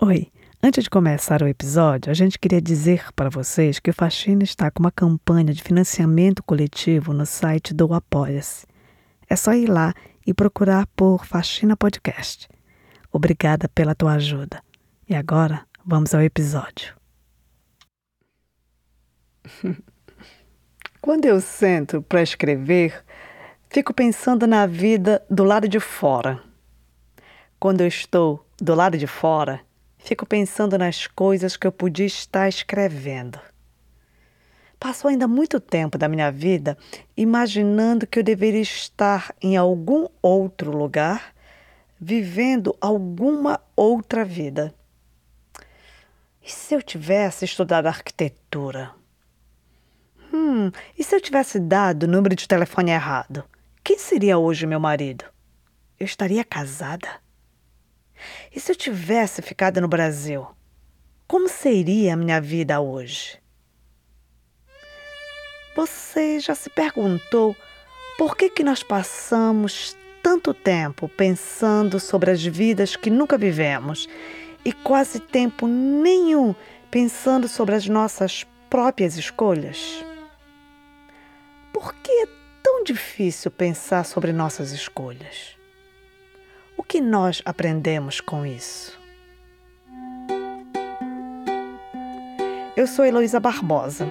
Oi, antes de começar o episódio, a gente queria dizer para vocês que o Faxina está com uma campanha de financiamento coletivo no site do Apoia-se. É só ir lá e procurar por Faxina Podcast. Obrigada pela tua ajuda. E agora, vamos ao episódio. Quando eu sento para escrever, fico pensando na vida do lado de fora. Quando eu estou do lado de fora, Fico pensando nas coisas que eu podia estar escrevendo. Passou ainda muito tempo da minha vida imaginando que eu deveria estar em algum outro lugar, vivendo alguma outra vida. E se eu tivesse estudado arquitetura? Hum, e se eu tivesse dado o número de telefone errado? Quem seria hoje meu marido? Eu estaria casada? E se eu tivesse ficado no Brasil? Como seria a minha vida hoje? Você já se perguntou por que, que nós passamos tanto tempo pensando sobre as vidas que nunca vivemos e quase tempo nenhum pensando sobre as nossas próprias escolhas? Por que é tão difícil pensar sobre nossas escolhas? O que nós aprendemos com isso? Eu sou Heloísa Barbosa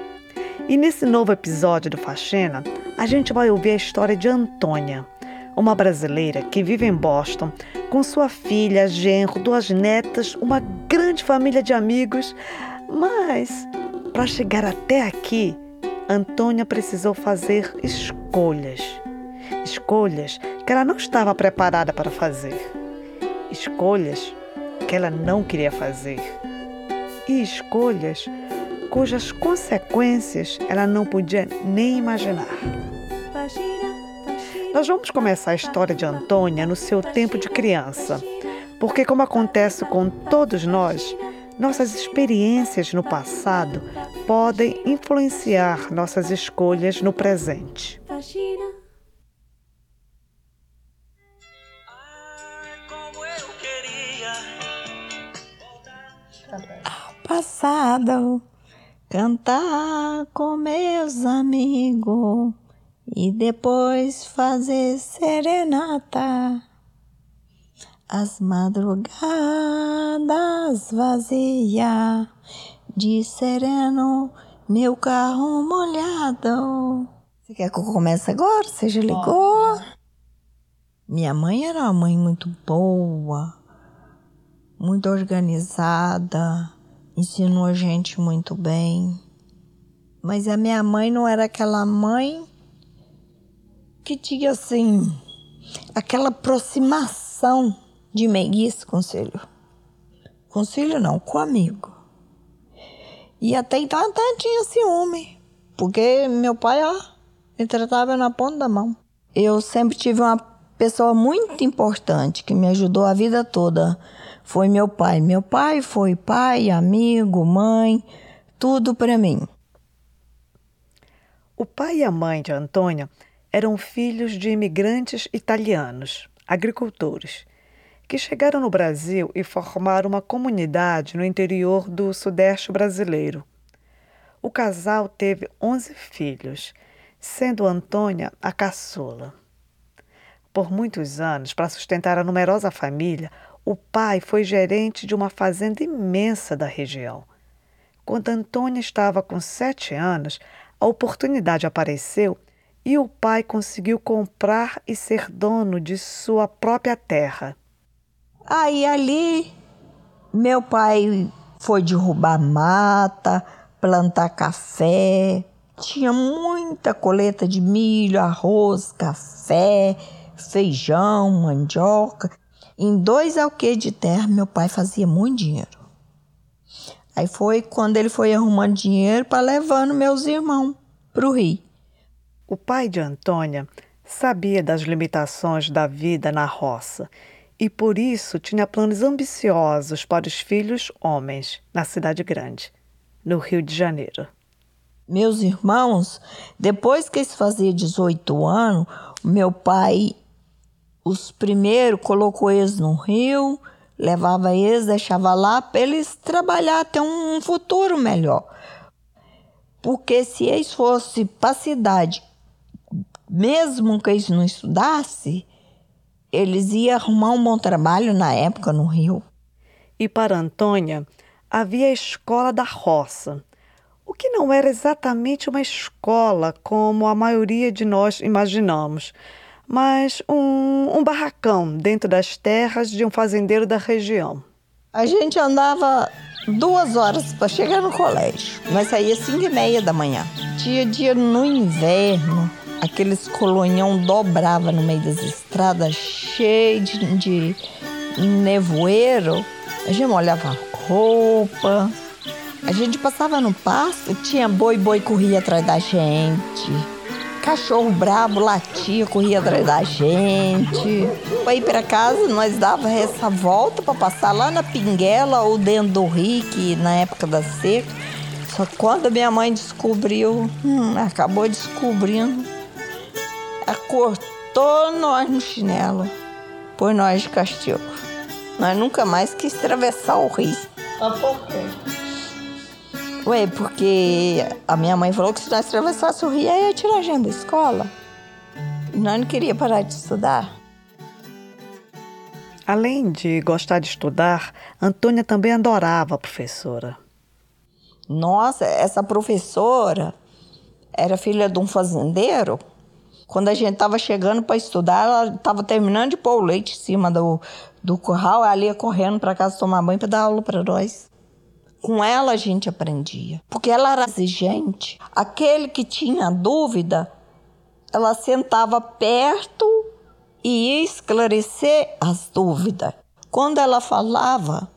e nesse novo episódio do Faxina a gente vai ouvir a história de Antônia, uma brasileira que vive em Boston com sua filha, genro, duas netas, uma grande família de amigos. Mas para chegar até aqui, Antônia precisou fazer escolhas escolhas que ela não estava preparada para fazer, escolhas que ela não queria fazer e escolhas cujas consequências ela não podia nem imaginar. Nós vamos começar a história de Antônia no seu tempo de criança, porque, como acontece com todos nós, nossas experiências no passado podem influenciar nossas escolhas no presente. Passado, cantar com meus amigos e depois fazer serenata. As madrugadas vazias, de sereno, meu carro molhado. Você quer que eu comece agora? Você já ligou? Minha mãe era uma mãe muito boa, muito organizada ensinou a gente muito bem. Mas a minha mãe não era aquela mãe que tinha assim aquela aproximação de meiguice com o filho. Com o filho não, com amigo. E até então até tinha ciúme, porque meu pai, ó, me tratava na ponta da mão. Eu sempre tive uma pessoa muito importante que me ajudou a vida toda foi meu pai. Meu pai foi pai, amigo, mãe, tudo para mim. O pai e a mãe de Antônia eram filhos de imigrantes italianos, agricultores, que chegaram no Brasil e formaram uma comunidade no interior do sudeste brasileiro. O casal teve 11 filhos, sendo Antônia a caçula. Por muitos anos, para sustentar a numerosa família, o pai foi gerente de uma fazenda imensa da região. Quando Antônia estava com sete anos, a oportunidade apareceu e o pai conseguiu comprar e ser dono de sua própria terra. Aí ali, meu pai foi derrubar mata, plantar café. Tinha muita coleta de milho, arroz, café, feijão, mandioca. Em dois alqueires de terra, meu pai fazia muito dinheiro. Aí foi quando ele foi arrumando dinheiro para levando meus irmãos para o Rio. O pai de Antônia sabia das limitações da vida na roça e por isso tinha planos ambiciosos para os filhos homens na cidade grande, no Rio de Janeiro. Meus irmãos, depois que eles faziam 18 anos, meu pai os primeiros colocou eles no rio, levava eles, deixava lá para eles trabalhar, ter um futuro melhor. Porque se eles fossem para a cidade, mesmo que eles não estudassem, eles iam arrumar um bom trabalho na época no Rio. E para Antônia, havia a escola da roça, o que não era exatamente uma escola como a maioria de nós imaginamos, mas um, um barracão dentro das terras de um fazendeiro da região. A gente andava duas horas para chegar no colégio. Nós saía cinco e meia da manhã. Tinha dia no inverno, aqueles colonhão dobrava no meio das estradas, cheio de, de nevoeiro. A gente molhava roupa. A gente passava no pasto, tinha boi, boi corria atrás da gente. Cachorro brabo latia, corria atrás da gente. Para ir para casa, nós dava essa volta para passar lá na Pinguela ou dentro do rio, que na época da seca. Só que quando minha mãe descobriu, hum, acabou descobrindo, cortou nós no chinelo, por nós de castigo. Nós nunca mais quis atravessar o rio. Mas por quê? Ué, porque a minha mãe falou que se nós atravessasse o rio, ia tirar a gente da escola. E nós não queria parar de estudar. Além de gostar de estudar, Antônia também adorava a professora. Nossa, essa professora era filha de um fazendeiro. Quando a gente estava chegando para estudar, ela estava terminando de pôr o leite em cima do, do curral, ela ia correndo para casa tomar banho para dar aula para nós. Com ela a gente aprendia, porque ela era exigente. Aquele que tinha dúvida, ela sentava perto e ia esclarecer as dúvidas. Quando ela falava,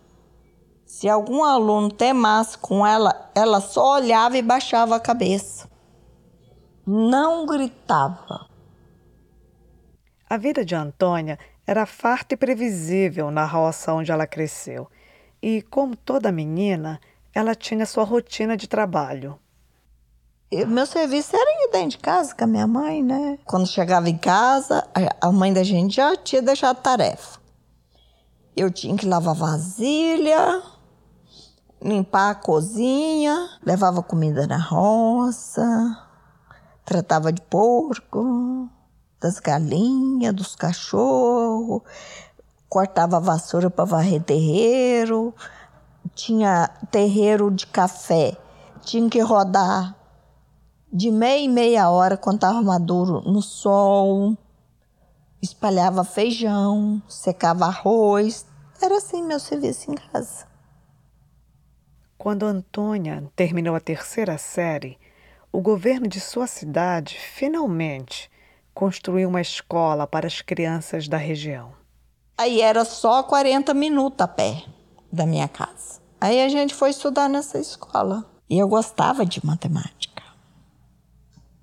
se algum aluno temasse com ela, ela só olhava e baixava a cabeça. Não gritava. A vida de Antônia era farta e previsível na roça onde ela cresceu. E, como toda menina, ela tinha sua rotina de trabalho. Eu, meu serviço era dentro de casa com a minha mãe, né? Quando chegava em casa, a mãe da gente já tinha deixado tarefa. Eu tinha que lavar vasilha, limpar a cozinha, levava comida na roça, tratava de porco, das galinhas, dos cachorros, cortava vassoura para varrer terreiro, tinha terreiro de café, tinha que rodar de meia e meia hora quando estava maduro no sol, espalhava feijão, secava arroz, era assim meu serviço em casa. Quando Antônia terminou a terceira série, o governo de sua cidade finalmente construiu uma escola para as crianças da região. Aí era só 40 minutos a pé da minha casa. Aí a gente foi estudar nessa escola. E eu gostava de matemática.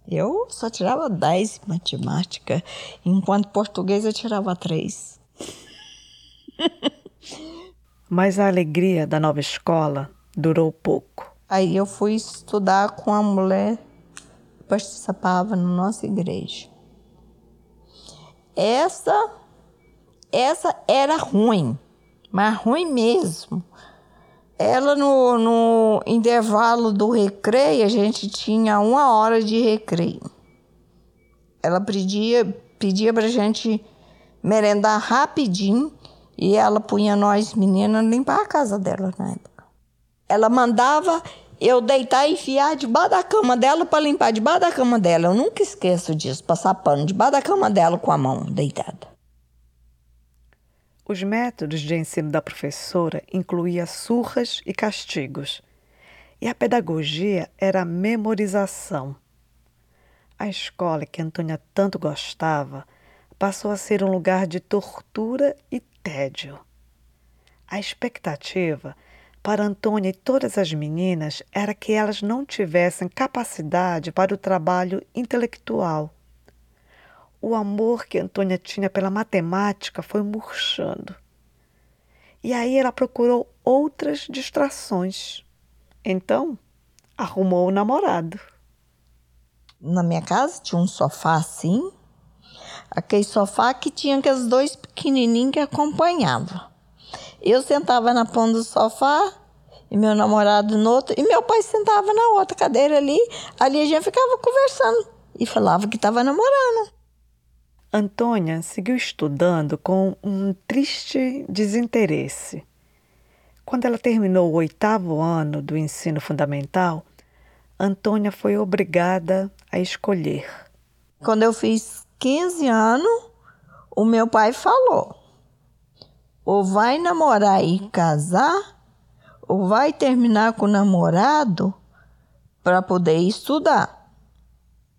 Eu só tirava 10 em matemática, enquanto português eu tirava 3. Mas a alegria da nova escola durou pouco. Aí eu fui estudar com a mulher que participava na nossa igreja. Essa, essa era ruim, mas ruim mesmo. Ela no, no intervalo do recreio, a gente tinha uma hora de recreio. Ela pedia, pedia pra gente merendar rapidinho e ela punha nós meninas limpar a casa dela na época. Ela mandava eu deitar e enfiar debaixo da cama dela para limpar debaixo da cama dela. Eu nunca esqueço disso, passar pano debaixo da cama dela com a mão deitada. Os métodos de ensino da professora incluíam surras e castigos. E a pedagogia era a memorização. A escola que Antônia tanto gostava passou a ser um lugar de tortura e tédio. A expectativa para Antônia e todas as meninas era que elas não tivessem capacidade para o trabalho intelectual. O amor que Antônia tinha pela matemática foi murchando. E aí ela procurou outras distrações. Então, arrumou o namorado. Na minha casa tinha um sofá assim, aquele sofá que tinha aqueles dois pequenininhos que acompanhavam. Eu sentava na ponta do sofá e meu namorado no outro, e meu pai sentava na outra cadeira ali. Ali a gente ficava conversando e falava que estava namorando. Antônia seguiu estudando com um triste desinteresse. Quando ela terminou o oitavo ano do ensino fundamental, Antônia foi obrigada a escolher. Quando eu fiz 15 anos, o meu pai falou: ou vai namorar e casar, ou vai terminar com o namorado para poder estudar.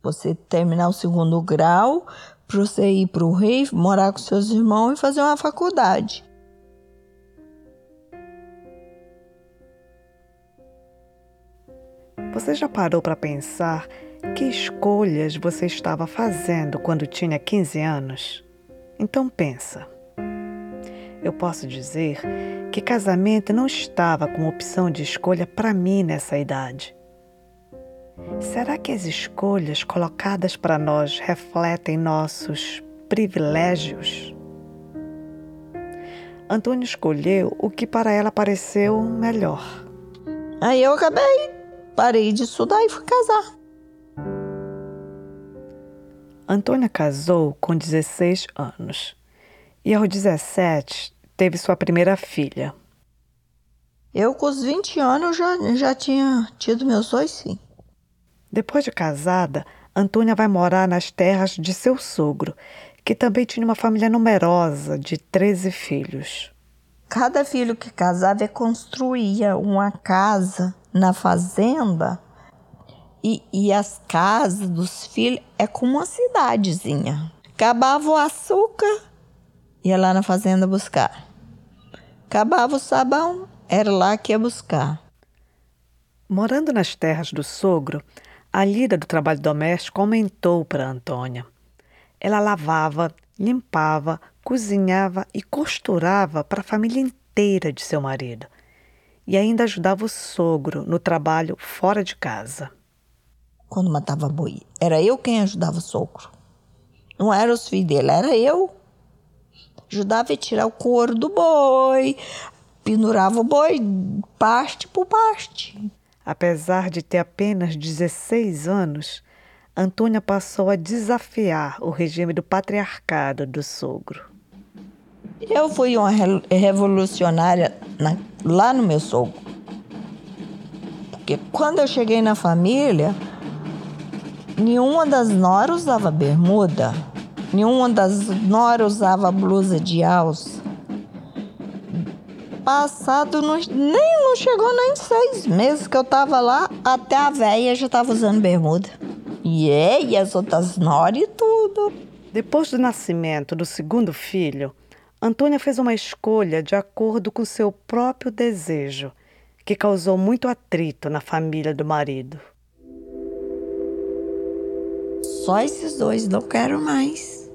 Você terminar o segundo grau, para você ir para o Rio, morar com seus irmãos e fazer uma faculdade. Você já parou para pensar que escolhas você estava fazendo quando tinha 15 anos? Então pensa. Eu posso dizer que casamento não estava como opção de escolha para mim nessa idade. Será que as escolhas colocadas para nós refletem nossos privilégios? Antônio escolheu o que para ela pareceu melhor. Aí eu acabei, parei de estudar e fui casar. Antônia casou com 16 anos e aos 17 teve sua primeira filha. Eu, com os 20 anos, já, já tinha tido meus dois filhos. Depois de casada, Antônia vai morar nas terras de seu sogro, que também tinha uma família numerosa de 13 filhos. Cada filho que casava construía uma casa na fazenda e, e as casas dos filhos é como uma cidadezinha. Acabava o açúcar, ia lá na fazenda buscar. Acabava o sabão, era lá que ia buscar. Morando nas terras do sogro, a lida do trabalho doméstico aumentou para Antônia. Ela lavava, limpava, cozinhava e costurava para a família inteira de seu marido. E ainda ajudava o sogro no trabalho fora de casa. Quando matava boi, era eu quem ajudava o sogro. Não eram os filhos dele, era eu. Ajudava a tirar o couro do boi, pendurava o boi, parte por parte. Apesar de ter apenas 16 anos, Antônia passou a desafiar o regime do patriarcado do sogro. Eu fui uma revolucionária na, lá no meu sogro. Porque quando eu cheguei na família, nenhuma das noras usava bermuda, nenhuma das noras usava blusa de alça passado, não, nem não chegou nem seis meses que eu tava lá, até a véia já tava usando bermuda. E, é, e as outras noras e tudo. Depois do nascimento do segundo filho, Antônia fez uma escolha de acordo com seu próprio desejo, que causou muito atrito na família do marido. Só esses dois não quero mais.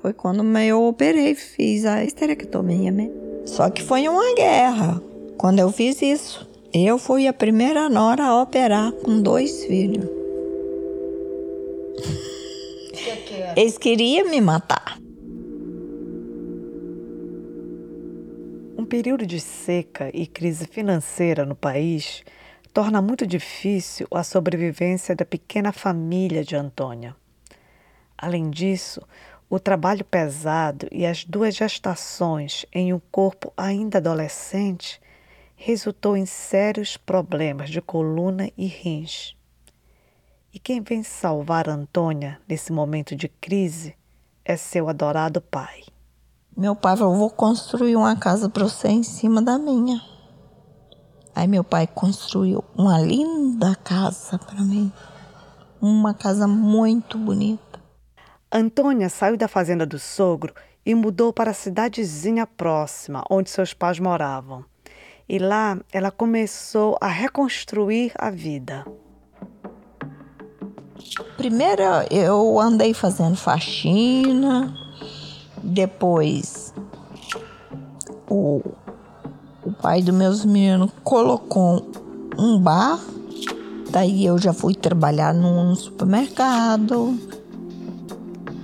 Foi quando eu operei, fiz a esterectomia mesmo. Só que foi uma guerra quando eu fiz isso. Eu fui a primeira nora a operar com dois filhos. Eles queriam me matar. Um período de seca e crise financeira no país torna muito difícil a sobrevivência da pequena família de Antônia. Além disso, o trabalho pesado e as duas gestações em um corpo ainda adolescente resultou em sérios problemas de coluna e rins. E quem vem salvar Antônia nesse momento de crise é seu adorado pai. Meu pai falou: vou construir uma casa para você em cima da minha. Aí meu pai construiu uma linda casa para mim. Uma casa muito bonita. Antônia saiu da fazenda do sogro e mudou para a cidadezinha próxima, onde seus pais moravam. E lá ela começou a reconstruir a vida. Primeiro eu andei fazendo faxina, depois o, o pai dos meus meninos colocou um bar, daí eu já fui trabalhar num supermercado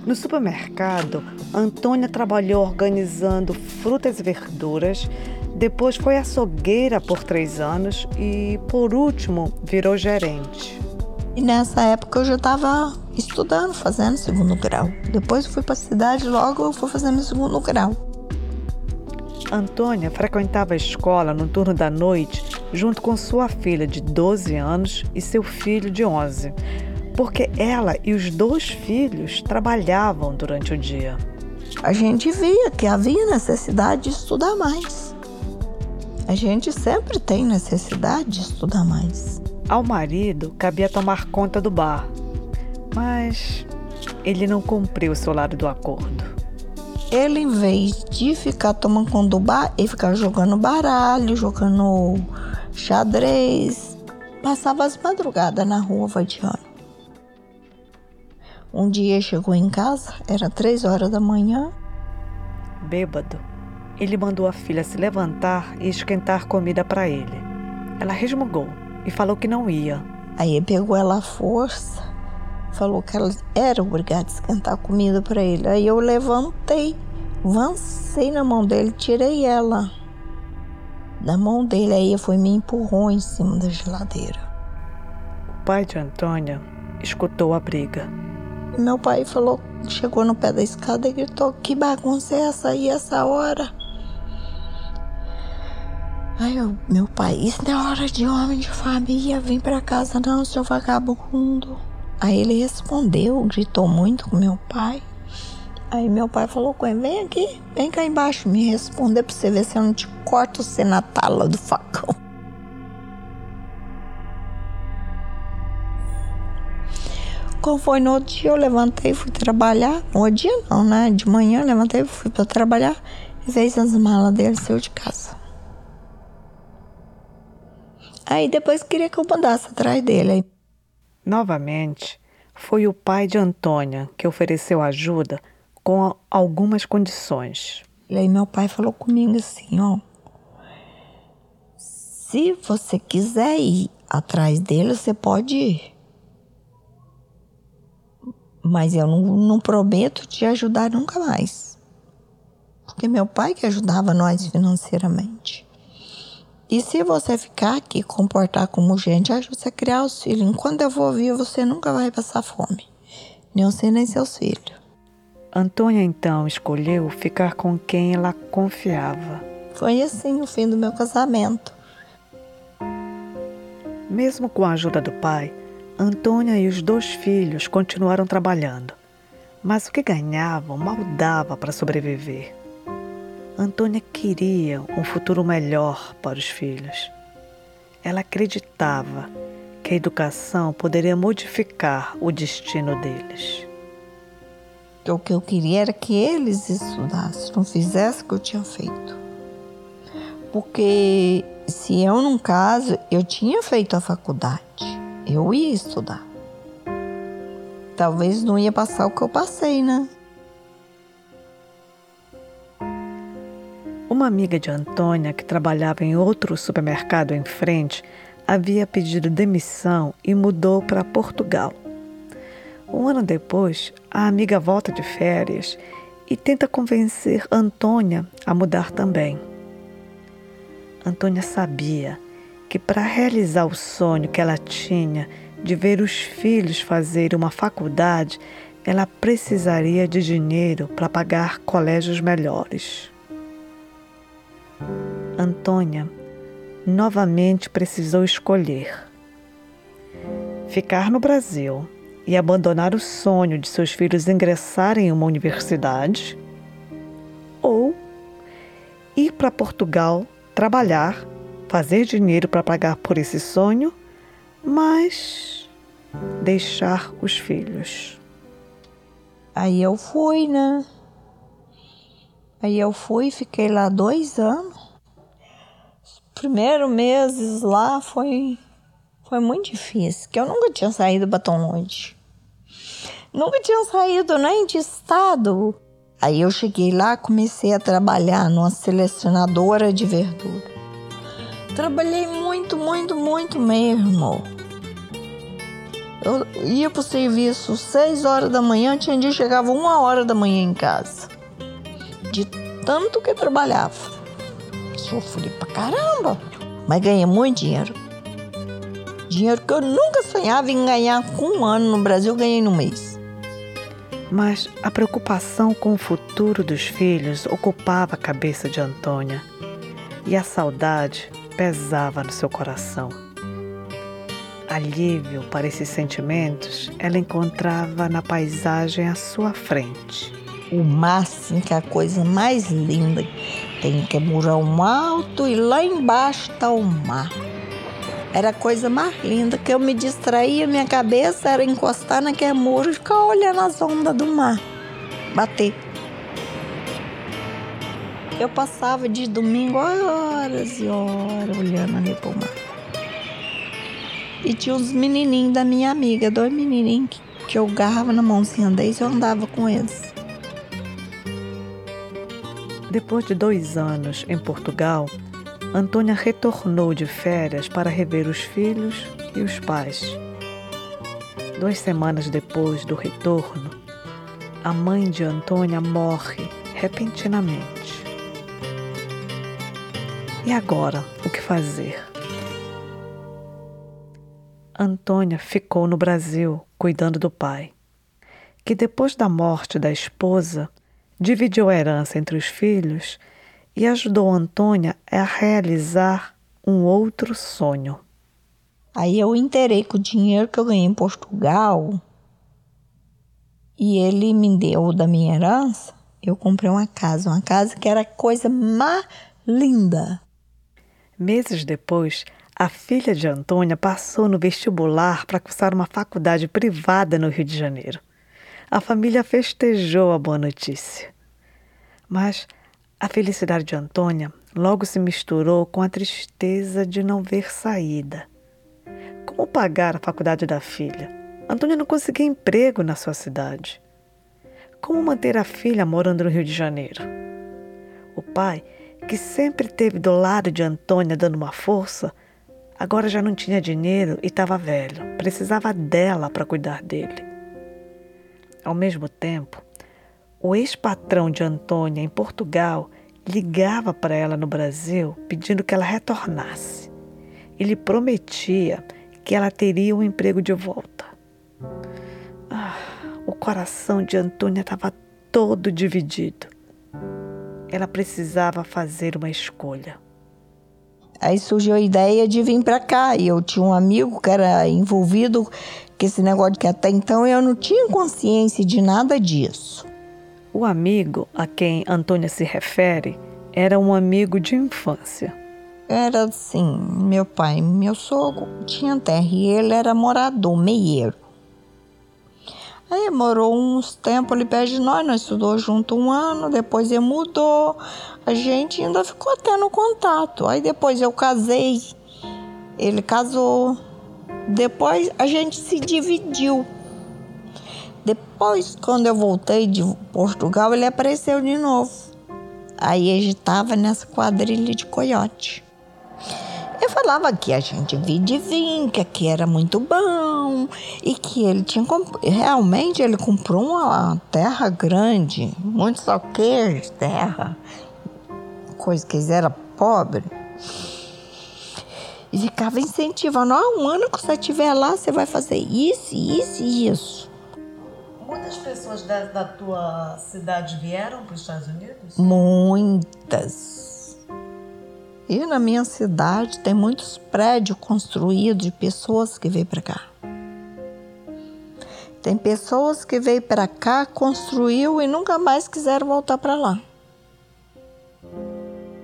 no supermercado, Antônia trabalhou organizando frutas e verduras, depois foi açougueira por três anos e, por último, virou gerente. E nessa época eu já estava estudando, fazendo segundo grau. Depois eu fui para a cidade, logo eu fui fazendo segundo grau. Antônia frequentava a escola no turno da noite junto com sua filha de 12 anos e seu filho de 11, porque ela e os dois filhos trabalhavam durante o dia. A gente via que havia necessidade de estudar mais. A gente sempre tem necessidade de estudar mais. Ao marido cabia tomar conta do bar, mas ele não cumpriu o seu lado do acordo. Ele, em vez de ficar tomando conta do bar, ele ficava jogando baralho, jogando xadrez. Passava as madrugadas na rua vadiando. Um dia chegou em casa, era três horas da manhã. Bêbado, ele mandou a filha se levantar e esquentar comida para ele. Ela resmungou e falou que não ia. Aí pegou ela à força falou que ela era obrigada a esquentar comida para ele. Aí eu levantei, avancei na mão dele, tirei ela da mão dele. Aí foi me empurrou em cima da geladeira. O pai de Antônia escutou a briga. Meu pai falou, chegou no pé da escada e gritou: Que bagunça é essa aí, essa hora? Aí eu, meu pai, isso não é hora de homem de família, vem pra casa não, seu vagabundo. Aí ele respondeu, gritou muito com meu pai. Aí meu pai falou com ele: vem aqui, vem cá embaixo me responder pra você ver se eu não te corto você na tala do facão. Como foi no outro dia, eu levantei e fui trabalhar. No dia não, né? De manhã eu levantei e fui para trabalhar e fez as malas dele e saiu de casa. Aí depois queria que eu mandasse atrás dele. Novamente, foi o pai de Antônia que ofereceu ajuda com algumas condições. E aí meu pai falou comigo assim, ó, se você quiser ir atrás dele, você pode ir. Mas eu não, não prometo te ajudar nunca mais. Porque meu pai que ajudava nós financeiramente. E se você ficar aqui comportar como gente, ajuda você a criar os filhos. Enquanto eu vou vir, você nunca vai passar fome. Nem você, nem seus filhos. Antônia então escolheu ficar com quem ela confiava. Foi assim o fim do meu casamento. Mesmo com a ajuda do pai, Antônia e os dois filhos continuaram trabalhando. Mas o que ganhavam mal dava para sobreviver. Antônia queria um futuro melhor para os filhos. Ela acreditava que a educação poderia modificar o destino deles. O que eu queria era que eles estudassem, não fizessem o que eu tinha feito. Porque se eu, num caso, eu tinha feito a faculdade, eu ia estudar. Talvez não ia passar o que eu passei, né? Uma amiga de Antônia, que trabalhava em outro supermercado em frente, havia pedido demissão e mudou para Portugal. Um ano depois, a amiga volta de férias e tenta convencer Antônia a mudar também. Antônia sabia que para realizar o sonho que ela tinha de ver os filhos fazerem uma faculdade, ela precisaria de dinheiro para pagar colégios melhores. Antônia novamente precisou escolher: ficar no Brasil e abandonar o sonho de seus filhos ingressarem em uma universidade, ou ir para Portugal, trabalhar, fazer dinheiro para pagar por esse sonho, mas deixar os filhos. Aí eu fui, né? Aí eu fui, fiquei lá dois anos. Os primeiros meses lá foi, foi muito difícil, que eu nunca tinha saído para tão longe. Nunca tinha saído nem de estado. Aí eu cheguei lá, comecei a trabalhar numa selecionadora de verdura. Trabalhei muito, muito, muito mesmo. Eu ia pro serviço seis horas da manhã, tinha dia chegava uma hora da manhã em casa. tanto que trabalhava. Sofri pra caramba, mas ganhei muito dinheiro. Dinheiro que eu nunca sonhava em ganhar com um ano no Brasil, ganhei no mês. Mas a preocupação com o futuro dos filhos ocupava a cabeça de Antônia e a saudade pesava no seu coração. Alívio para esses sentimentos ela encontrava na paisagem à sua frente. O mar, que é a coisa mais linda. Tem que murão alto e lá embaixo está o mar. Era a coisa mais linda que eu me distraía, minha cabeça era encostar naquele muro e ficar olhando as ondas do mar. Bater. Eu passava de domingo horas e horas olhando ali pro mar. E tinha uns menininhos da minha amiga, dois menininhos que, que eu garrava na mãozinha deles e eu andava com eles. Depois de dois anos em Portugal, Antônia retornou de férias para rever os filhos e os pais. Duas semanas depois do retorno, a mãe de Antônia morre repentinamente. E agora, o que fazer? Antônia ficou no Brasil cuidando do pai, que depois da morte da esposa dividiu a herança entre os filhos e ajudou Antônia a realizar um outro sonho. Aí eu inteirei com o dinheiro que eu ganhei em Portugal e ele me deu da minha herança. Eu comprei uma casa, uma casa que era a coisa mais linda. Meses depois, a filha de Antônia passou no vestibular para cursar uma faculdade privada no Rio de Janeiro. A família festejou a boa notícia. Mas a felicidade de Antônia logo se misturou com a tristeza de não ver saída. Como pagar a faculdade da filha? Antônia não conseguia emprego na sua cidade. Como manter a filha morando no Rio de Janeiro? O pai que sempre esteve do lado de Antônia dando uma força, agora já não tinha dinheiro e estava velho, precisava dela para cuidar dele. Ao mesmo tempo, o ex-patrão de Antônia em Portugal ligava para ela no Brasil pedindo que ela retornasse. Ele prometia que ela teria um emprego de volta. Ah, o coração de Antônia estava todo dividido ela precisava fazer uma escolha. Aí surgiu a ideia de vir para cá. E eu tinha um amigo que era envolvido com esse negócio que até então eu não tinha consciência de nada disso. O amigo a quem Antônia se refere era um amigo de infância. Era assim, meu pai, meu sogro tinha terra e ele era morador, meieiro. Aí morou uns tempos ali perto de nós, nós estudou junto um ano, depois ele mudou, a gente ainda ficou tendo contato. Aí depois eu casei, ele casou, depois a gente se dividiu. Depois, quando eu voltei de Portugal, ele apareceu de novo. Aí ele estava nessa quadrilha de coiote. Eu falava que a gente via de vinho, que aqui era muito bom e que ele tinha realmente ele comprou uma terra grande, muito soqueiro de terra, coisa que eles eram pobres. E ficava incentivando, ah, um ano que você estiver lá, você vai fazer isso, isso e isso. Muitas pessoas da, da tua cidade vieram para os Estados Unidos? Muitas e na minha cidade tem muitos prédios construídos de pessoas que veio para cá. Tem pessoas que veio para cá, construiu e nunca mais quiseram voltar para lá.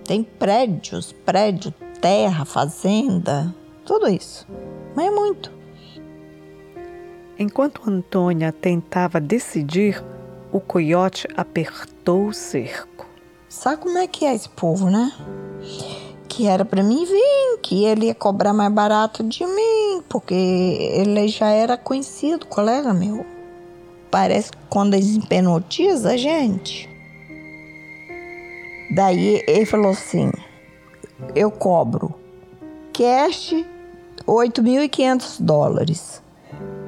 Tem prédios, prédio, terra, fazenda, tudo isso. Mas é muito. Enquanto Antônia tentava decidir, o coiote apertou o cerco. Sabe como é que é esse povo, né? Que era para mim vir, que ele ia cobrar mais barato de mim, porque ele já era conhecido, colega meu. Parece que quando eles penotizam a gente. Daí ele falou assim: eu cobro cash 8.500 dólares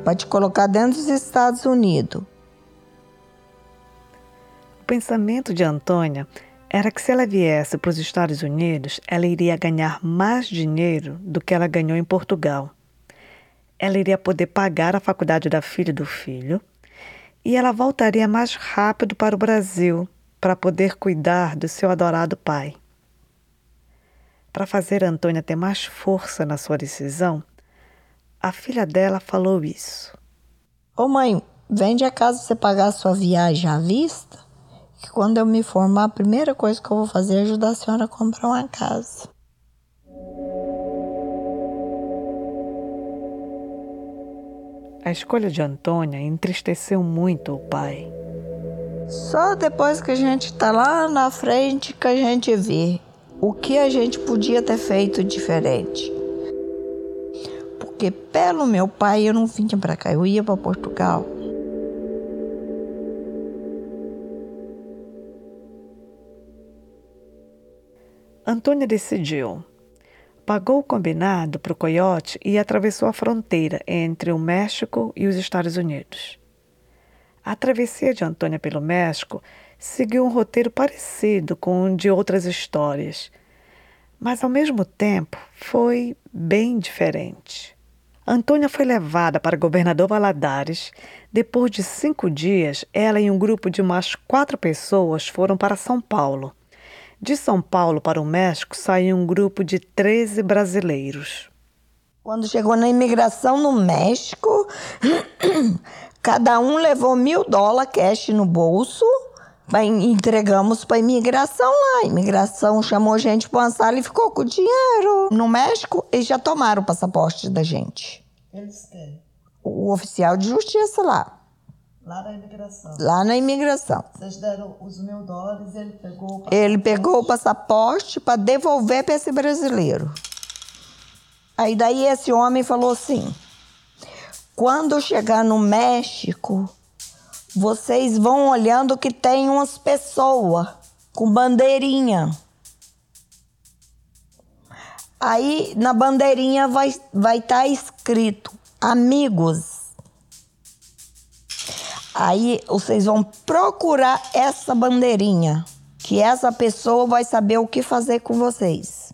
para te colocar dentro dos Estados Unidos. O pensamento de Antônia era que se ela viesse para os Estados Unidos, ela iria ganhar mais dinheiro do que ela ganhou em Portugal. Ela iria poder pagar a faculdade da filha e do filho e ela voltaria mais rápido para o Brasil para poder cuidar do seu adorado pai. Para fazer Antônia ter mais força na sua decisão, a filha dela falou isso. Ô mãe, vende a casa você pagar a sua viagem à vista? Que quando eu me formar, a primeira coisa que eu vou fazer é ajudar a senhora a comprar uma casa. A escolha de Antônia entristeceu muito o pai. Só depois que a gente está lá na frente que a gente vê o que a gente podia ter feito diferente. Porque pelo meu pai eu não vinha para cá, eu ia para Portugal. Antônia decidiu pagou o combinado para o coiote e atravessou a fronteira entre o México e os Estados Unidos. A travessia de Antônia pelo México seguiu um roteiro parecido com o de outras histórias, mas ao mesmo tempo foi bem diferente. Antônia foi levada para Governador Valadares. Depois de cinco dias, ela e um grupo de mais quatro pessoas foram para São Paulo. De São Paulo para o México saiu um grupo de 13 brasileiros. Quando chegou na imigração no México, cada um levou mil dólares cash no bolso. Entregamos para a imigração lá. A imigração chamou a gente para uma sala e ficou com o dinheiro. No México, eles já tomaram o passaporte da gente. Eles têm? O oficial de justiça lá. Lá na imigração. Lá na imigração. Vocês deram os mil dólares, ele pegou o Ele pegou o passaporte para devolver para esse brasileiro. Aí daí esse homem falou assim: quando chegar no México, vocês vão olhando que tem umas pessoas com bandeirinha. Aí na bandeirinha vai estar vai tá escrito amigos. Aí vocês vão procurar essa bandeirinha, que essa pessoa vai saber o que fazer com vocês.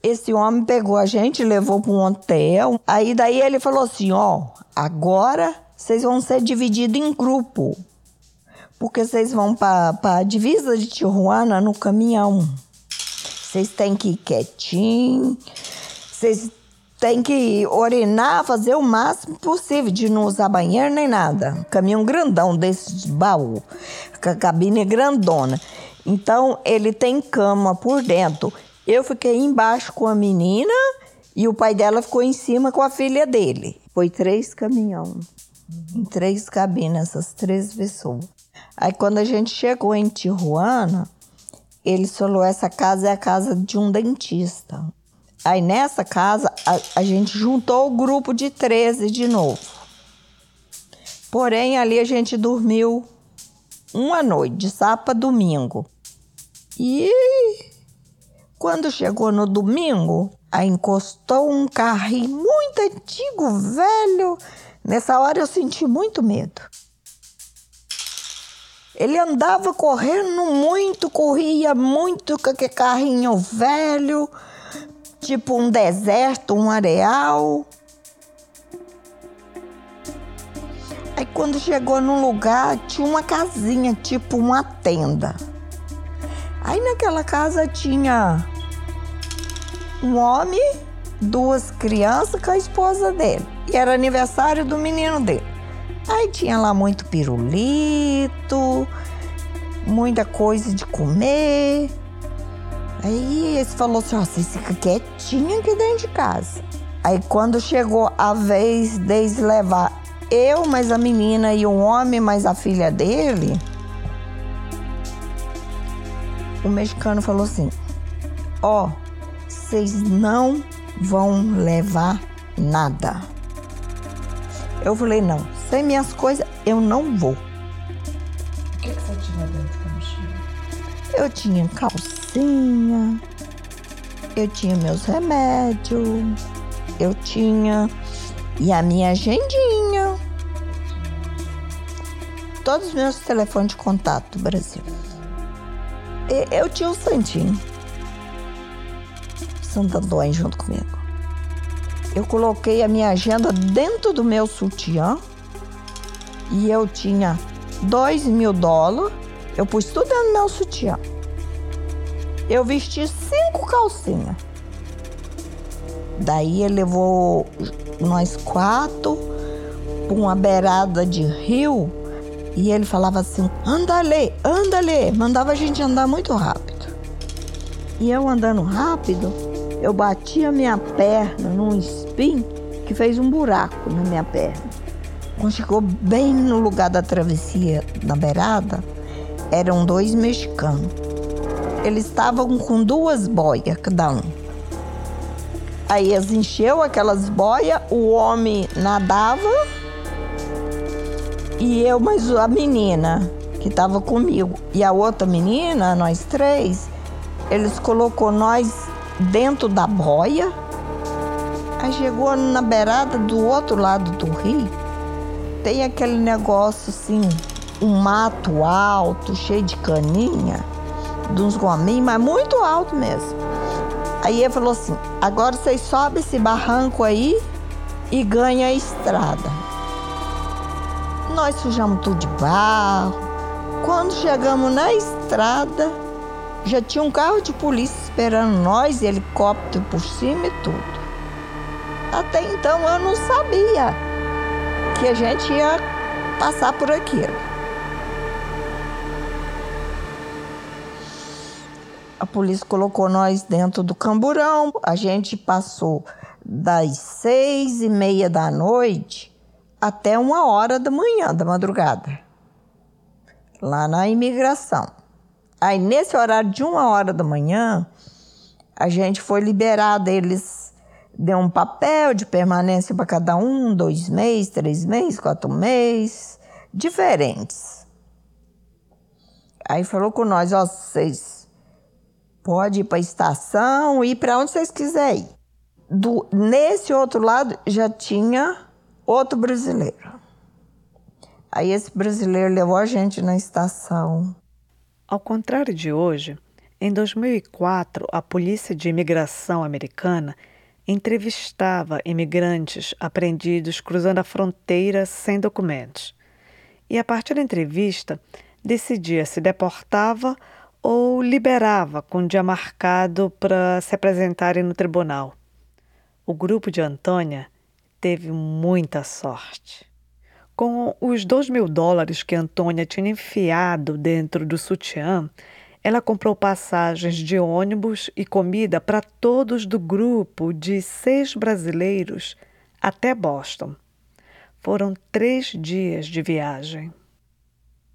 Esse homem pegou a gente, levou para um hotel. Aí daí ele falou assim: ó, agora vocês vão ser divididos em grupo. Porque vocês vão para a divisa de Tijuana no caminhão. Vocês têm que ir quietinho. Vocês tem que orinar, fazer o máximo possível, de não usar banheiro nem nada. Caminhão grandão desse baú, cabine grandona. Então, ele tem cama por dentro. Eu fiquei embaixo com a menina e o pai dela ficou em cima com a filha dele. Foi três caminhão, em três cabines, essas três pessoas. Aí, quando a gente chegou em Tijuana, ele falou: essa casa é a casa de um dentista. Aí nessa casa a, a gente juntou o grupo de 13 de novo. Porém, ali a gente dormiu uma noite, de sábado a domingo. E quando chegou no domingo, aí encostou um carrinho muito antigo, velho. Nessa hora eu senti muito medo. Ele andava correndo muito, corria muito com aquele carrinho velho tipo um deserto, um areal. Aí quando chegou num lugar, tinha uma casinha, tipo uma tenda. Aí naquela casa tinha um homem, duas crianças com a esposa dele. E era aniversário do menino dele. Aí tinha lá muito pirulito, muita coisa de comer. Aí ele falou assim: ó, você fica quietinha aqui dentro de casa. Aí quando chegou a vez deles levar eu, mais a menina e o homem, mais a filha dele, o mexicano falou assim: ó, vocês não vão levar nada. Eu falei: não, sem minhas coisas eu não vou. O que, que você tinha dentro da mochila? Eu tinha calça calcinha, eu tinha meus remédios, eu tinha e a minha agendinha. Todos os meus telefones de contato do Brasil. Eu tinha o Santinho. Santo Antônio junto comigo. Eu coloquei a minha agenda dentro do meu sutiã e eu tinha dois mil dólares. Eu pus tudo do meu sutiã. Eu vesti cinco calcinhas. Daí ele levou nós quatro para uma beirada de rio e ele falava assim: anda ali, anda ali. Mandava a gente andar muito rápido. E eu andando rápido, eu bati a minha perna num espinho que fez um buraco na minha perna. Quando chegou bem no lugar da travessia, na beirada, eram dois mexicanos. Eles estavam com duas boias cada um. Aí eles encheu aquelas boias, o homem nadava e eu, mas a menina que estava comigo e a outra menina, nós três, eles colocou nós dentro da boia. Aí chegou na beirada do outro lado do rio. Tem aquele negócio assim, um mato alto, cheio de caninha, de uns gominhos, mas muito alto mesmo. Aí ele falou assim: agora vocês sobem esse barranco aí e ganham a estrada. Nós sujamos tudo de barro. Quando chegamos na estrada, já tinha um carro de polícia esperando nós helicóptero por cima e tudo. Até então eu não sabia que a gente ia passar por aquilo. A polícia colocou nós dentro do camburão. A gente passou das seis e meia da noite até uma hora da manhã, da madrugada, lá na imigração. Aí, nesse horário de uma hora da manhã, a gente foi liberado. Eles deu um papel de permanência para cada um, dois meses, três meses, quatro meses, diferentes. Aí falou com nós, ó, vocês podem ir para a estação, ir para onde vocês quiserem ir. Do, nesse outro lado já tinha outro brasileiro. Aí esse brasileiro levou a gente na estação. Ao contrário de hoje, em 2004, a Polícia de Imigração americana entrevistava imigrantes apreendidos cruzando a fronteira sem documentos. E a partir da entrevista, decidia se deportava ou liberava com dia marcado para se apresentarem no tribunal. O grupo de Antônia teve muita sorte. Com os dois mil dólares que Antônia tinha enfiado dentro do sutiã, ela comprou passagens de ônibus e comida para todos do grupo de seis brasileiros até Boston. Foram três dias de viagem.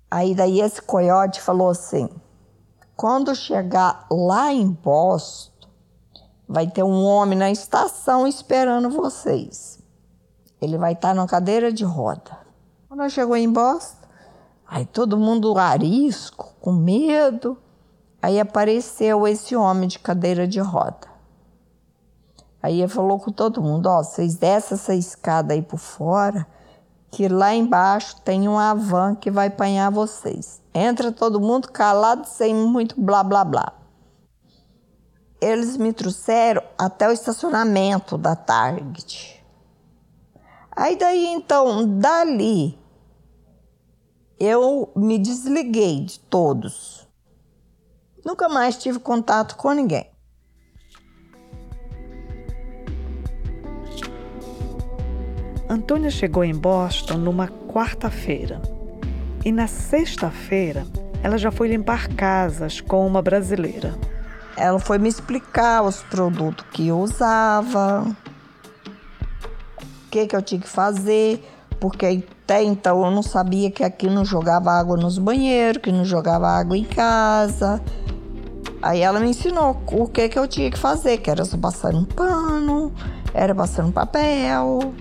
Aí daí esse coiote falou assim: quando chegar lá em Boston, vai ter um homem na estação esperando vocês. Ele vai estar numa cadeira de roda. Quando chegou em Boston, aí todo mundo arisco, com medo. Aí apareceu esse homem de cadeira de roda. Aí ele falou com todo mundo: Ó, vocês descem essa escada aí por fora, que lá embaixo tem uma van que vai apanhar vocês. Entra todo mundo calado, sem muito blá blá blá. Eles me trouxeram até o estacionamento da Target. Aí daí então, dali, eu me desliguei de todos. Nunca mais tive contato com ninguém. Antônia chegou em Boston numa quarta-feira. E na sexta-feira, ela já foi limpar casas com uma brasileira. Ela foi me explicar os produtos que eu usava, que, que eu tinha que fazer, porque até então eu não sabia que aqui não jogava água nos banheiros, que não jogava água em casa. Aí ela me ensinou o que, que eu tinha que fazer, que era passar um pano, era passar um papel.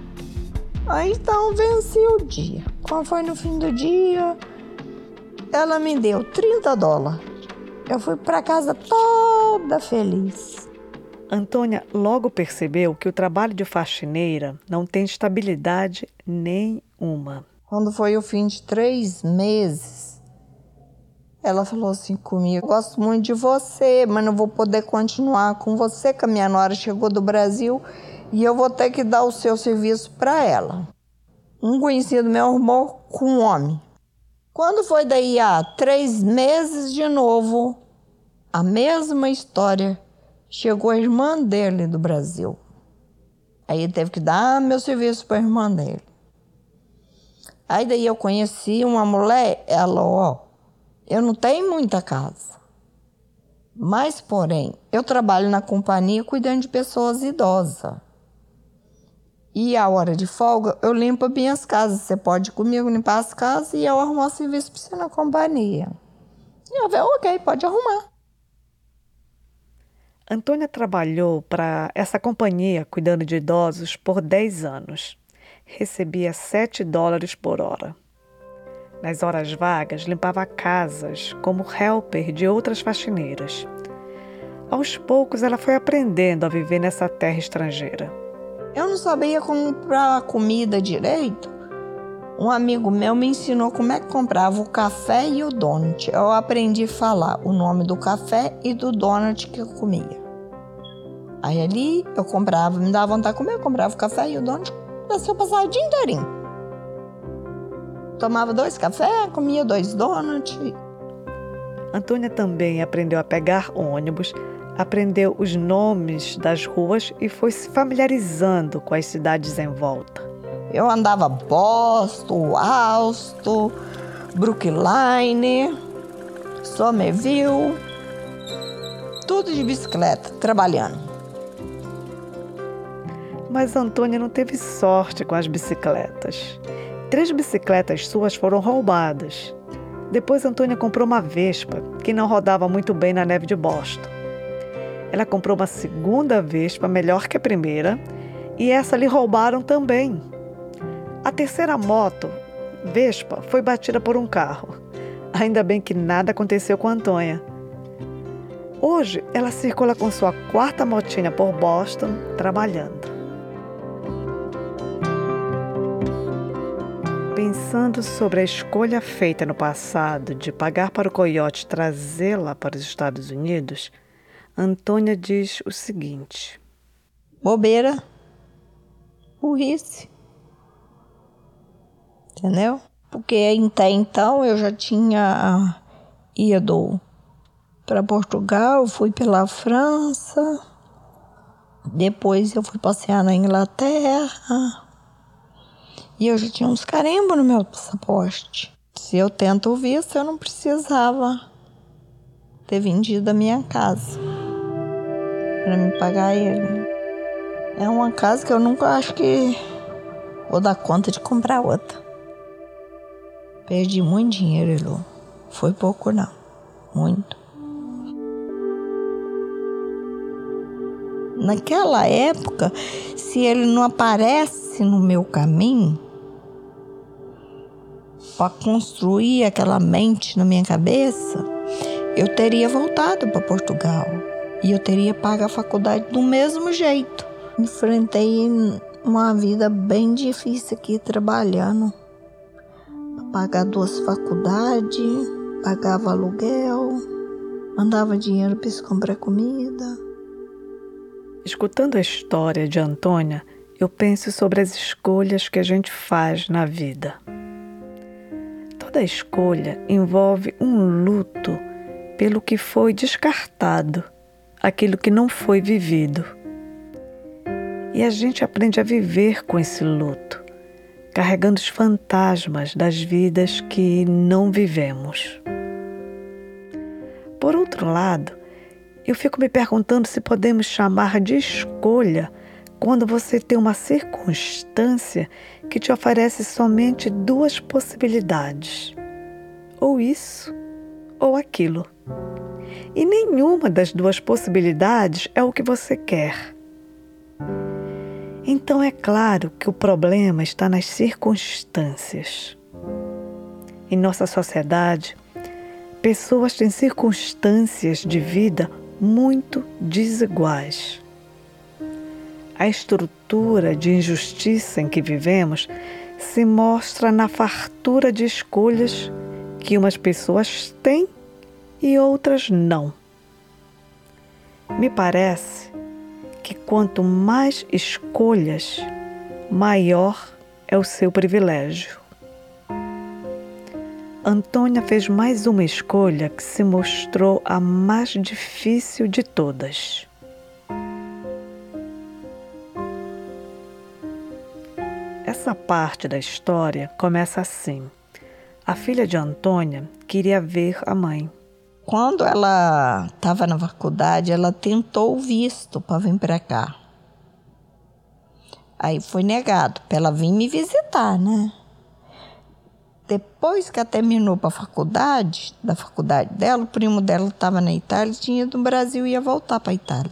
Aí então venci o dia. Quando foi no fim do dia, ela me deu 30 dólares. Eu fui para casa toda feliz. Antônia logo percebeu que o trabalho de faxineira não tem estabilidade nenhuma. Quando foi o fim de três meses, Ela falou assim comigo: Gosto muito de você, mas não vou poder continuar com você, que a minha nora chegou do Brasil e eu vou ter que dar o seu serviço para ela. Um conhecido meu arrumou com um homem. Quando foi daí há três meses de novo, a mesma história. Chegou a irmã dele do Brasil. Aí teve que dar meu serviço para a irmã dele. Aí daí eu conheci uma mulher, ela, ó, eu não tenho muita casa. Mas, porém, eu trabalho na companhia cuidando de pessoas idosas. E a hora de folga, eu limpo minhas casas. Você pode ir comigo limpar as casas e eu arrumo serviço para você na companhia. E eu falei, ok, pode arrumar. Antônia trabalhou para essa companhia cuidando de idosos por 10 anos. Recebia 7 dólares por hora. Nas horas vagas, limpava casas como helper de outras faxineiras. Aos poucos, ela foi aprendendo a viver nessa terra estrangeira. Eu não sabia comprar comida direito. Um amigo meu me ensinou como é que comprava o café e o donut. Eu aprendi a falar o nome do café e do donut que eu comia. Aí ali eu comprava, me dava vontade de comer, eu comprava o café e o donut. Assim eu passava o dia inteirinho. Tomava dois cafés, comia dois donuts. Antônia também aprendeu a pegar ônibus, aprendeu os nomes das ruas e foi se familiarizando com as cidades em volta. Eu andava Boston, Alston, Brookline, Somerville, tudo de bicicleta, trabalhando. Mas Antônia não teve sorte com as bicicletas. Três bicicletas suas foram roubadas. Depois Antônia comprou uma Vespa, que não rodava muito bem na neve de Boston. Ela comprou uma segunda Vespa, melhor que a primeira, e essa lhe roubaram também. A terceira moto, Vespa, foi batida por um carro. Ainda bem que nada aconteceu com Antônia. Hoje, ela circula com sua quarta motinha por Boston, trabalhando. Pensando sobre a escolha feita no passado de pagar para o coiote trazê-la para os Estados Unidos, Antônia diz o seguinte: Bobeira, burrice. Entendeu? Porque até então eu já tinha ido para Portugal, fui pela França, depois eu fui passear na Inglaterra. E eu já tinha uns carimbos no meu passaporte. Se eu tento o visto, eu não precisava ter vendido a minha casa para me pagar ele. É uma casa que eu nunca acho que vou dar conta de comprar outra. Perdi muito dinheiro, Elu. Foi pouco, não. Muito. Naquela época, se ele não aparece no meu caminho, para construir aquela mente na minha cabeça, eu teria voltado para Portugal e eu teria pago a faculdade do mesmo jeito. Enfrentei uma vida bem difícil aqui trabalhando. Pagar duas faculdades, pagava aluguel, mandava dinheiro para comprar comida. Escutando a história de Antônia, eu penso sobre as escolhas que a gente faz na vida. Toda escolha envolve um luto pelo que foi descartado, aquilo que não foi vivido. E a gente aprende a viver com esse luto, carregando os fantasmas das vidas que não vivemos. Por outro lado, eu fico me perguntando se podemos chamar de escolha quando você tem uma circunstância que te oferece somente duas possibilidades: ou isso ou aquilo. E nenhuma das duas possibilidades é o que você quer. Então é claro que o problema está nas circunstâncias. Em nossa sociedade, pessoas têm circunstâncias de vida muito desiguais. A estrutura de injustiça em que vivemos se mostra na fartura de escolhas que umas pessoas têm e outras não. Me parece que quanto mais escolhas, maior é o seu privilégio. Antônia fez mais uma escolha que se mostrou a mais difícil de todas. Essa parte da história começa assim. A filha de Antônia queria ver a mãe. Quando ela estava na faculdade, ela tentou o visto para vir para cá. Aí foi negado para ela vir me visitar, né? Depois que ela terminou para a faculdade, da faculdade dela, o primo dela estava na Itália, tinha ido no Brasil e ia voltar para a Itália.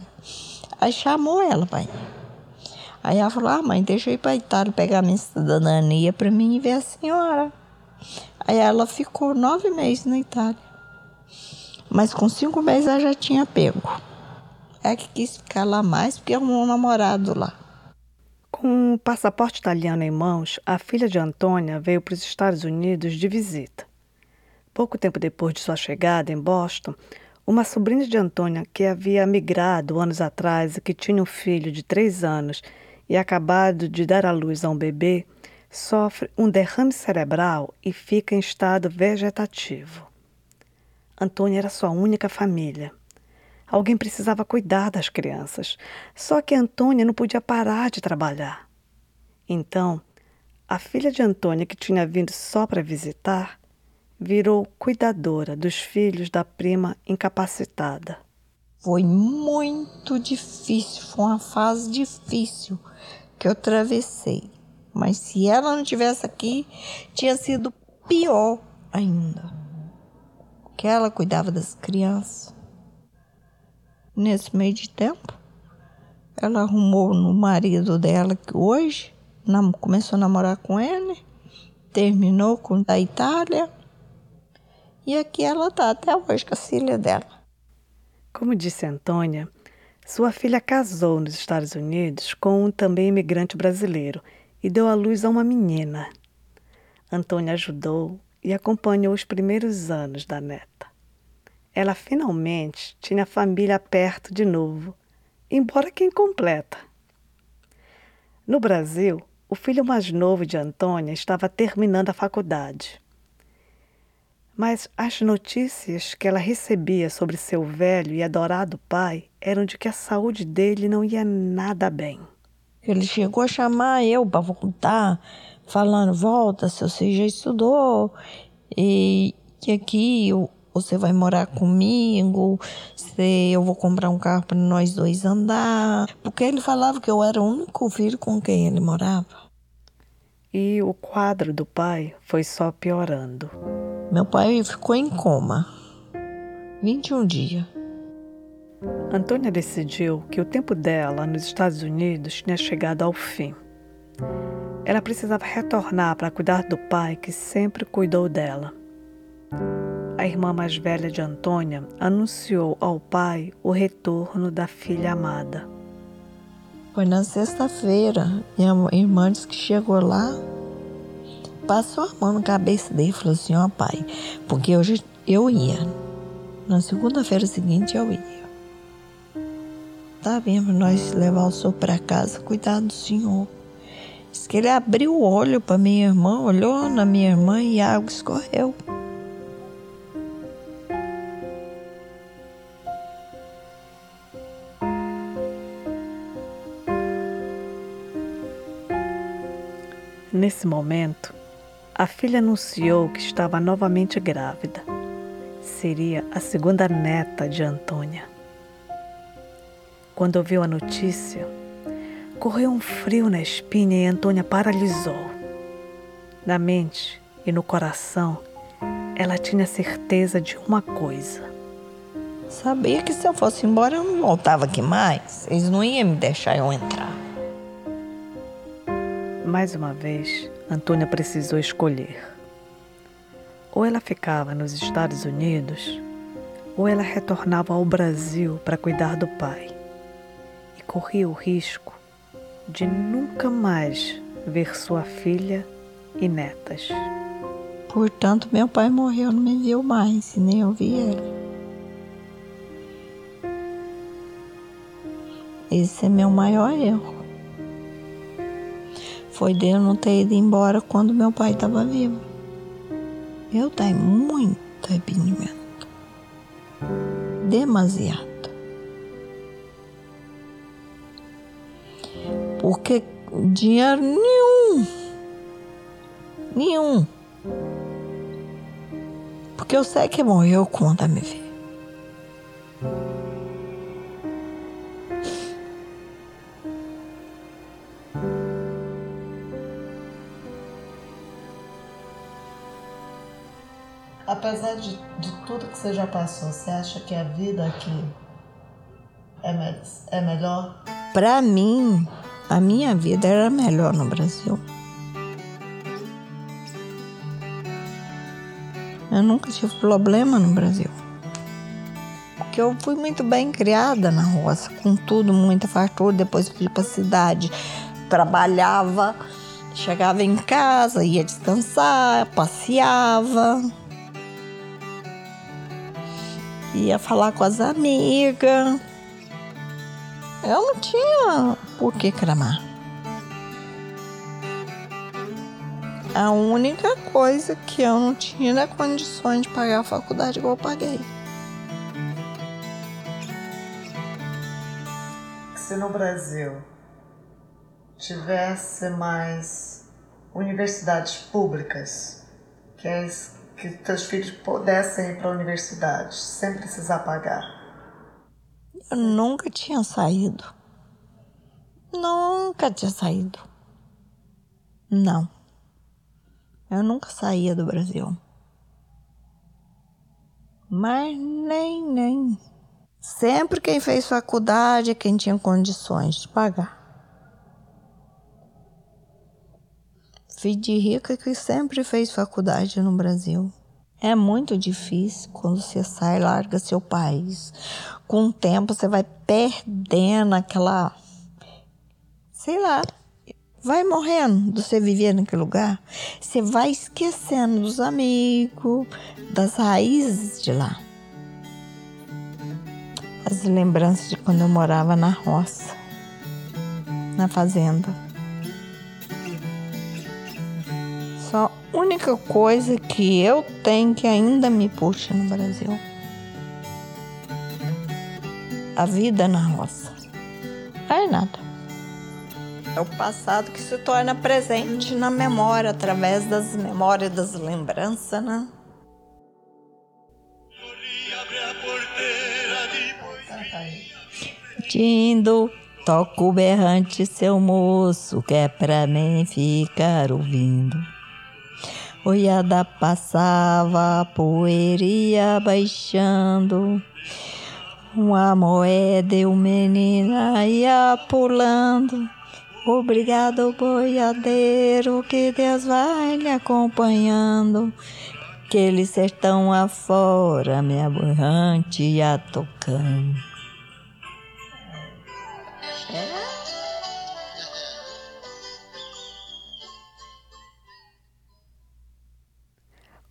Aí chamou ela, pai. Aí ela falou: Ah, mãe, deixa eu ir para a Itália pegar minha cidadania para mim e ver a senhora. Aí ela ficou nove meses na Itália. Mas com cinco meses ela já tinha pego. É que quis ficar lá mais porque arrumou um namorado lá. Com o passaporte italiano em mãos, a filha de Antônia veio para os Estados Unidos de visita. Pouco tempo depois de sua chegada em Boston, uma sobrinha de Antônia, que havia migrado anos atrás e que tinha um filho de três anos e acabado de dar à luz a um bebê, sofre um derrame cerebral e fica em estado vegetativo. Antônia era sua única família. Alguém precisava cuidar das crianças. Só que Antônia não podia parar de trabalhar. Então, a filha de Antônia, que tinha vindo só para visitar, virou cuidadora dos filhos da prima incapacitada. Foi muito difícil, foi uma fase difícil que eu atravessei. Mas se ela não tivesse aqui, tinha sido pior ainda. Que ela cuidava das crianças nesse meio de tempo, ela arrumou no marido dela que hoje começou a namorar com ele, terminou com da Itália e aqui ela está até hoje com a filha dela. Como disse Antônia, sua filha casou nos Estados Unidos com um também imigrante brasileiro e deu à luz a uma menina. Antônia ajudou e acompanhou os primeiros anos da neta. Ela finalmente tinha a família perto de novo, embora que incompleta. No Brasil, o filho mais novo de Antônia estava terminando a faculdade. Mas as notícias que ela recebia sobre seu velho e adorado pai eram de que a saúde dele não ia nada bem. Ele chegou a chamar eu para voltar, falando: volta, se você já estudou, e que aqui você vai morar comigo, se eu vou comprar um carro para nós dois andar. Porque ele falava que eu era o único filho com quem ele morava. E o quadro do pai foi só piorando. Meu pai ficou em coma. 21 dias. Antônia decidiu que o tempo dela nos Estados Unidos tinha chegado ao fim. Ela precisava retornar para cuidar do pai que sempre cuidou dela a irmã mais velha de Antônia anunciou ao pai o retorno da filha amada. Foi na sexta-feira e a irmã disse que chegou lá, passou a mão na cabeça dele e falou assim: Ó oh, pai, porque hoje eu ia. Na segunda-feira seguinte eu ia. Tá bem para nós levar o senhor para casa, cuidar do senhor. Diz que ele abriu o olho para minha irmã, olhou na minha irmã e a água escorreu. Nesse momento, a filha anunciou que estava novamente grávida. Seria a segunda neta de Antônia. Quando ouviu a notícia, correu um frio na espinha e Antônia paralisou. Na mente e no coração, ela tinha certeza de uma coisa. Sabia que se eu fosse embora eu não voltava aqui mais. Eles não iam me deixar eu entrar. Mais uma vez, Antônia precisou escolher. Ou ela ficava nos Estados Unidos, ou ela retornava ao Brasil para cuidar do pai corria o risco de nunca mais ver sua filha e netas. Portanto, meu pai morreu, não me viu mais, nem eu vi ele. Esse é meu maior erro. Foi de eu não ter ido embora quando meu pai estava vivo. Eu tenho muito arrependimento. Demasiado. Porque dinheiro nenhum. Nenhum. Porque eu sei que morreu quando me ver. Apesar de, de tudo que você já passou, você acha que a vida aqui é, me é melhor? Para mim, a minha vida era melhor no Brasil. Eu nunca tive problema no Brasil. Porque eu fui muito bem criada na roça, com tudo, muita fartura. Depois fui para a cidade, trabalhava, chegava em casa, ia descansar, passeava, ia falar com as amigas. Eu não tinha por que cramar. A única coisa que eu não tinha era condições de pagar a faculdade igual eu paguei. Se no Brasil tivesse mais universidades públicas, que, é, que teus filhos pudessem ir para a universidade sem precisar pagar, eu nunca tinha saído. Nunca tinha saído. Não. Eu nunca saía do Brasil. Mas nem, nem. Sempre quem fez faculdade é quem tinha condições de pagar. Filho de rica que sempre fez faculdade no Brasil. É muito difícil quando você sai, larga seu país. Com o tempo você vai perdendo aquela. Sei lá. Vai morrendo de você viver naquele lugar. Você vai esquecendo dos amigos, das raízes de lá. As lembranças de quando eu morava na roça, na fazenda. Só a única coisa que eu tenho que ainda me puxa no Brasil. A vida na roça. É nada. É o passado que se torna presente na memória, através das memórias, das lembranças, né? Tindo, toco berrante seu moço, que é pra mim ficar ouvindo. Oiada passava, poeira baixando. Uma moeda e o menina ia pulando. Obrigado, boiadeiro, que Deus vai lhe acompanhando. Aquele sertão afora, minha borrante ia tocando.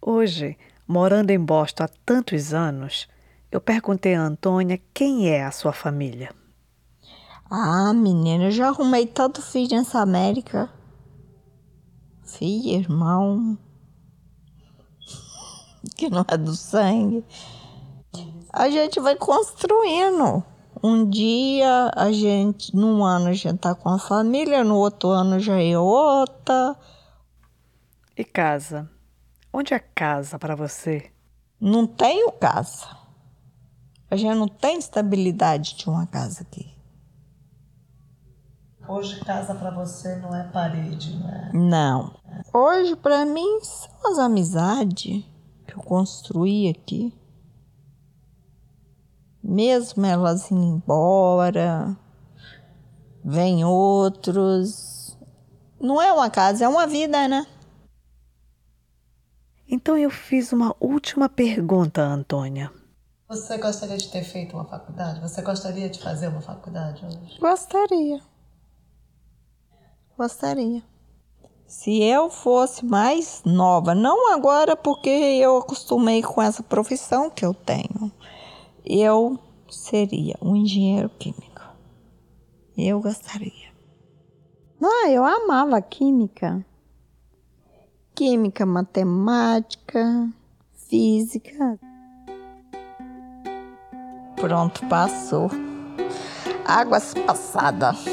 Hoje, morando em Boston há tantos anos, eu perguntei a Antônia quem é a sua família. Ah, menina, eu já arrumei tanto filho nessa América. Filho, irmão. Que não é do sangue. A gente vai construindo. Um dia a gente, num ano a gente tá com a família, no outro ano já é outra. E casa? Onde é casa para você? Não tenho casa. A gente não tem estabilidade de uma casa aqui. Hoje casa para você não é parede, não é? Não. Hoje para mim são as amizades que eu construí aqui. Mesmo elas indo embora, vem outros. Não é uma casa, é uma vida, né? Então eu fiz uma última pergunta, Antônia. Você gostaria de ter feito uma faculdade? Você gostaria de fazer uma faculdade hoje? Gostaria. Gostaria. Se eu fosse mais nova, não agora porque eu acostumei com essa profissão que eu tenho, eu seria um engenheiro químico. Eu gostaria. Ah, eu amava química. Química, matemática, física. Pronto, passou. Águas passadas.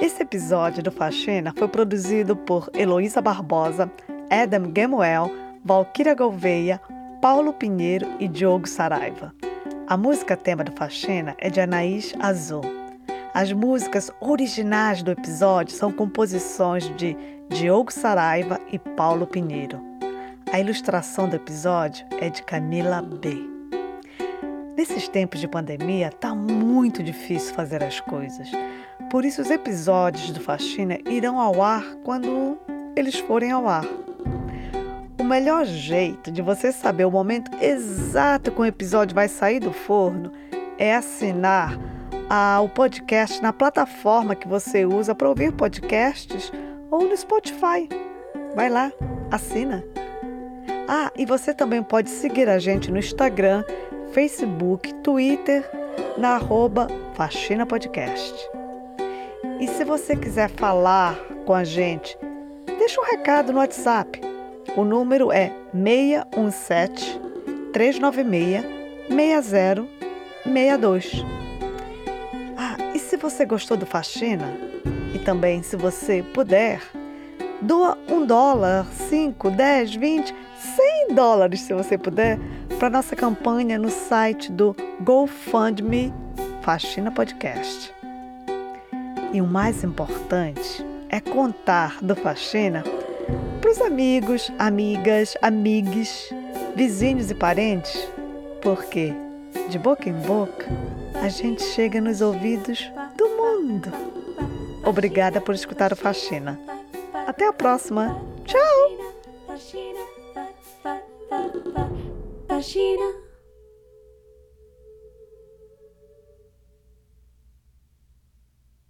Esse episódio do Faxina foi produzido por Heloísa Barbosa, Adam Gemuel, Valquíria Gouveia, Paulo Pinheiro e Diogo Saraiva. A música tema do Faxina é de Anaís Azul. As músicas originais do episódio são composições de Diogo Saraiva e Paulo Pinheiro. A ilustração do episódio é de Camila B. Nesses tempos de pandemia, tá muito difícil fazer as coisas. Por isso, os episódios do Faxina irão ao ar quando eles forem ao ar. O melhor jeito de você saber o momento exato que o episódio vai sair do forno é assinar a, o podcast na plataforma que você usa para ouvir podcasts ou no Spotify. Vai lá, assina. Ah, e você também pode seguir a gente no Instagram, Facebook, Twitter, na arroba Faxina Podcast. E se você quiser falar com a gente, deixa um recado no WhatsApp o número é 617 396 6062. Ah, e se você gostou do Faxina, e também se você puder, doa um dólar, 5, 10, 20, 100 dólares se você puder, para nossa campanha no site do GoFundMe Faxina Podcast. E o mais importante é contar do Faxina para os amigos, amigas, amigues, vizinhos e parentes, porque de boca em boca a gente chega nos ouvidos do mundo. Obrigada por escutar o Faxina. Até a próxima. Tchau! たたたしな